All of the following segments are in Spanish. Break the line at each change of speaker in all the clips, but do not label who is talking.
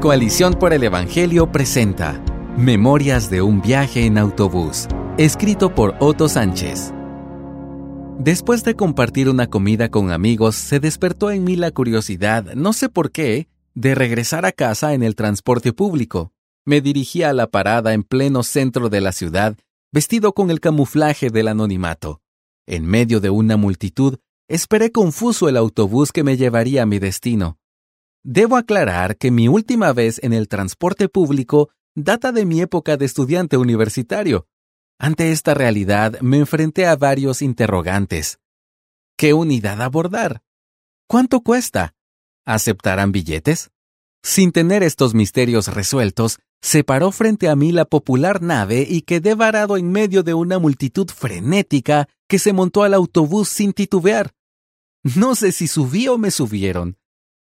Coalición por el Evangelio presenta Memorias de un viaje en autobús, escrito por Otto Sánchez. Después de compartir una comida con amigos, se despertó en mí la curiosidad, no sé por qué, de regresar a casa en el transporte público. Me dirigí a la parada en pleno centro de la ciudad, vestido con el camuflaje del anonimato. En medio de una multitud, esperé confuso el autobús que me llevaría a mi destino. Debo aclarar que mi última vez en el transporte público data de mi época de estudiante universitario. Ante esta realidad me enfrenté a varios interrogantes. ¿Qué unidad abordar? ¿Cuánto cuesta? ¿Aceptarán billetes? Sin tener estos misterios resueltos, se paró frente a mí la popular nave y quedé varado en medio de una multitud frenética que se montó al autobús sin titubear. No sé si subí o me subieron,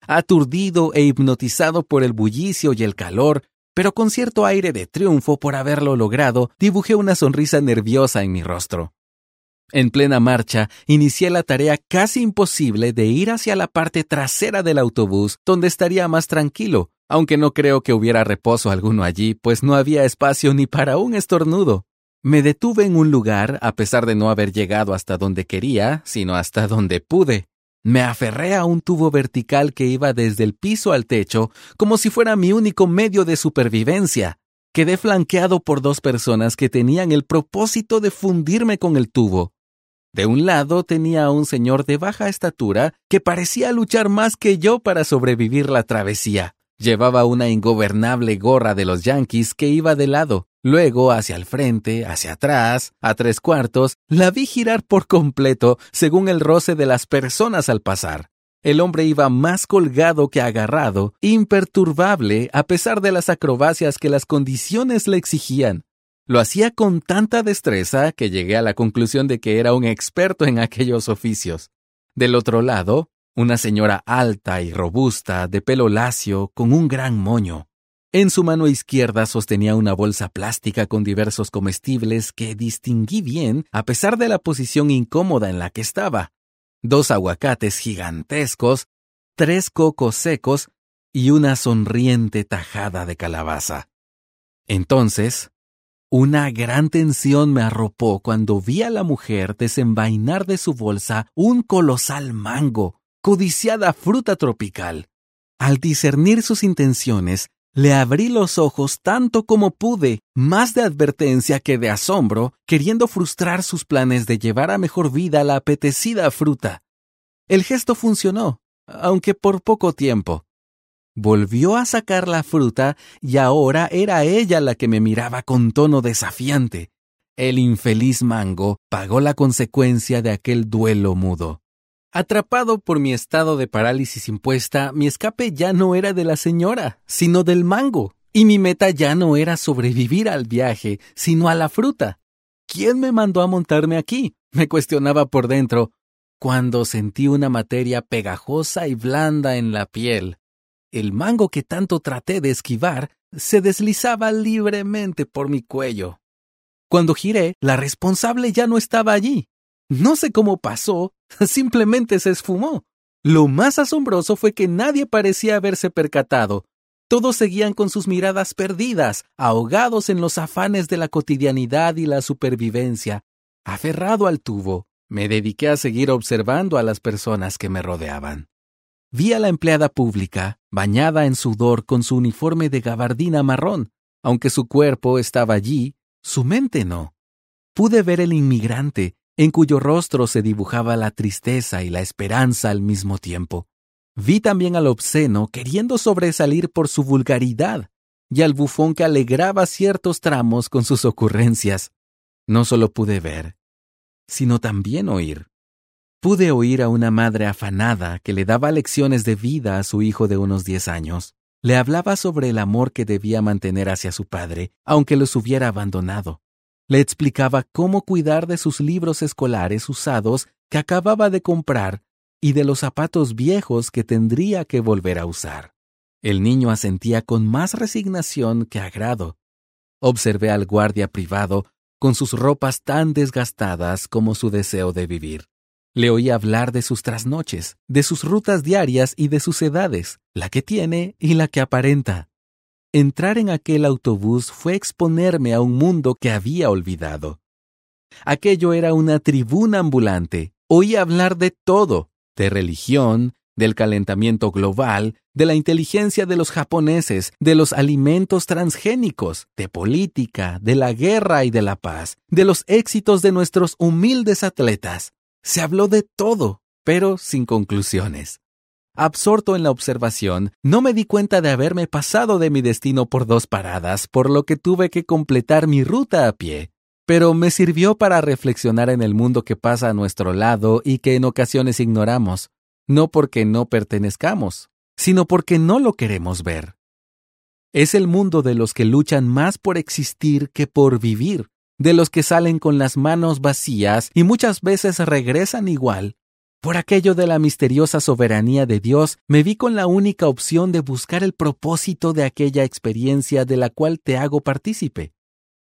aturdido e hipnotizado por el bullicio y el calor, pero con cierto aire de triunfo por haberlo logrado, dibujé una sonrisa nerviosa en mi rostro. En plena marcha, inicié la tarea casi imposible de ir hacia la parte trasera del autobús, donde estaría más tranquilo, aunque no creo que hubiera reposo alguno allí, pues no había espacio ni para un estornudo. Me detuve en un lugar, a pesar de no haber llegado hasta donde quería, sino hasta donde pude. Me aferré a un tubo vertical que iba desde el piso al techo, como si fuera mi único medio de supervivencia. Quedé flanqueado por dos personas que tenían el propósito de fundirme con el tubo. De un lado tenía a un señor de baja estatura que parecía luchar más que yo para sobrevivir la travesía. Llevaba una ingobernable gorra de los Yankees que iba de lado. Luego, hacia el frente, hacia atrás, a tres cuartos, la vi girar por completo según el roce de las personas al pasar. El hombre iba más colgado que agarrado, imperturbable a pesar de las acrobacias que las condiciones le exigían. Lo hacía con tanta destreza que llegué a la conclusión de que era un experto en aquellos oficios. Del otro lado, una señora alta y robusta, de pelo lacio, con un gran moño. En su mano izquierda sostenía una bolsa plástica con diversos comestibles que distinguí bien a pesar de la posición incómoda en la que estaba. Dos aguacates gigantescos, tres cocos secos y una sonriente tajada de calabaza. Entonces, una gran tensión me arropó cuando vi a la mujer desenvainar de su bolsa un colosal mango, codiciada fruta tropical. Al discernir sus intenciones, le abrí los ojos tanto como pude, más de advertencia que de asombro, queriendo frustrar sus planes de llevar a mejor vida la apetecida fruta. El gesto funcionó, aunque por poco tiempo. Volvió a sacar la fruta y ahora era ella la que me miraba con tono desafiante. El infeliz mango pagó la consecuencia de aquel duelo mudo. Atrapado por mi estado de parálisis impuesta, mi escape ya no era de la señora, sino del mango, y mi meta ya no era sobrevivir al viaje, sino a la fruta. ¿Quién me mandó a montarme aquí? me cuestionaba por dentro, cuando sentí una materia pegajosa y blanda en la piel. El mango que tanto traté de esquivar se deslizaba libremente por mi cuello. Cuando giré, la responsable ya no estaba allí. No sé cómo pasó, simplemente se esfumó. Lo más asombroso fue que nadie parecía haberse percatado. Todos seguían con sus miradas perdidas, ahogados en los afanes de la cotidianidad y la supervivencia. Aferrado al tubo, me dediqué a seguir observando a las personas que me rodeaban. Vi a la empleada pública, bañada en sudor con su uniforme de gabardina marrón. Aunque su cuerpo estaba allí, su mente no. Pude ver el inmigrante, en cuyo rostro se dibujaba la tristeza y la esperanza al mismo tiempo. Vi también al obsceno queriendo sobresalir por su vulgaridad, y al bufón que alegraba ciertos tramos con sus ocurrencias. No solo pude ver, sino también oír. Pude oír a una madre afanada que le daba lecciones de vida a su hijo de unos diez años. Le hablaba sobre el amor que debía mantener hacia su padre, aunque los hubiera abandonado. Le explicaba cómo cuidar de sus libros escolares usados que acababa de comprar y de los zapatos viejos que tendría que volver a usar. El niño asentía con más resignación que agrado. Observé al guardia privado con sus ropas tan desgastadas como su deseo de vivir. Le oí hablar de sus trasnoches, de sus rutas diarias y de sus edades, la que tiene y la que aparenta. Entrar en aquel autobús fue exponerme a un mundo que había olvidado. Aquello era una tribuna ambulante. Oí hablar de todo, de religión, del calentamiento global, de la inteligencia de los japoneses, de los alimentos transgénicos, de política, de la guerra y de la paz, de los éxitos de nuestros humildes atletas. Se habló de todo, pero sin conclusiones. Absorto en la observación, no me di cuenta de haberme pasado de mi destino por dos paradas, por lo que tuve que completar mi ruta a pie. Pero me sirvió para reflexionar en el mundo que pasa a nuestro lado y que en ocasiones ignoramos, no porque no pertenezcamos, sino porque no lo queremos ver. Es el mundo de los que luchan más por existir que por vivir, de los que salen con las manos vacías y muchas veces regresan igual, por aquello de la misteriosa soberanía de Dios, me vi con la única opción de buscar el propósito de aquella experiencia de la cual te hago partícipe.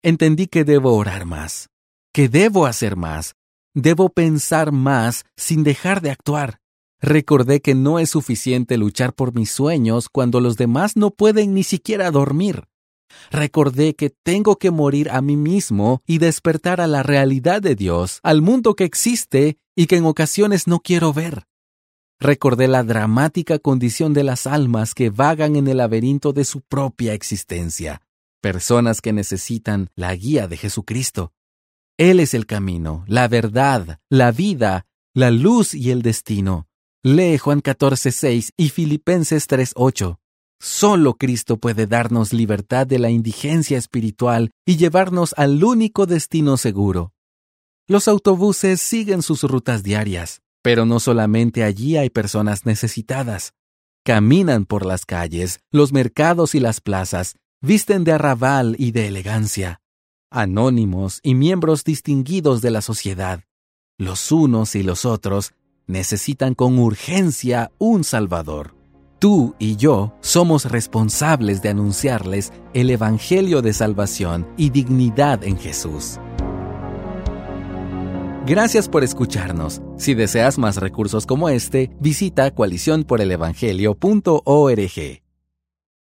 Entendí que debo orar más, que debo hacer más, debo pensar más sin dejar de actuar. Recordé que no es suficiente luchar por mis sueños cuando los demás no pueden ni siquiera dormir. Recordé que tengo que morir a mí mismo y despertar a la realidad de Dios, al mundo que existe y que en ocasiones no quiero ver. Recordé la dramática condición de las almas que vagan en el laberinto de su propia existencia, personas que necesitan la guía de Jesucristo. Él es el camino, la verdad, la vida, la luz y el destino. Lee Juan 14:6 y Filipenses 3:8. Solo Cristo puede darnos libertad de la indigencia espiritual y llevarnos al único destino seguro. Los autobuses siguen sus rutas diarias, pero no solamente allí hay personas necesitadas. Caminan por las calles, los mercados y las plazas, visten de arrabal y de elegancia. Anónimos y miembros distinguidos de la sociedad, los unos y los otros, necesitan con urgencia un Salvador. Tú y yo somos responsables de anunciarles el Evangelio de salvación y dignidad en Jesús. Gracias por escucharnos. Si deseas más recursos como este, visita coaliciónporelevangelio.org.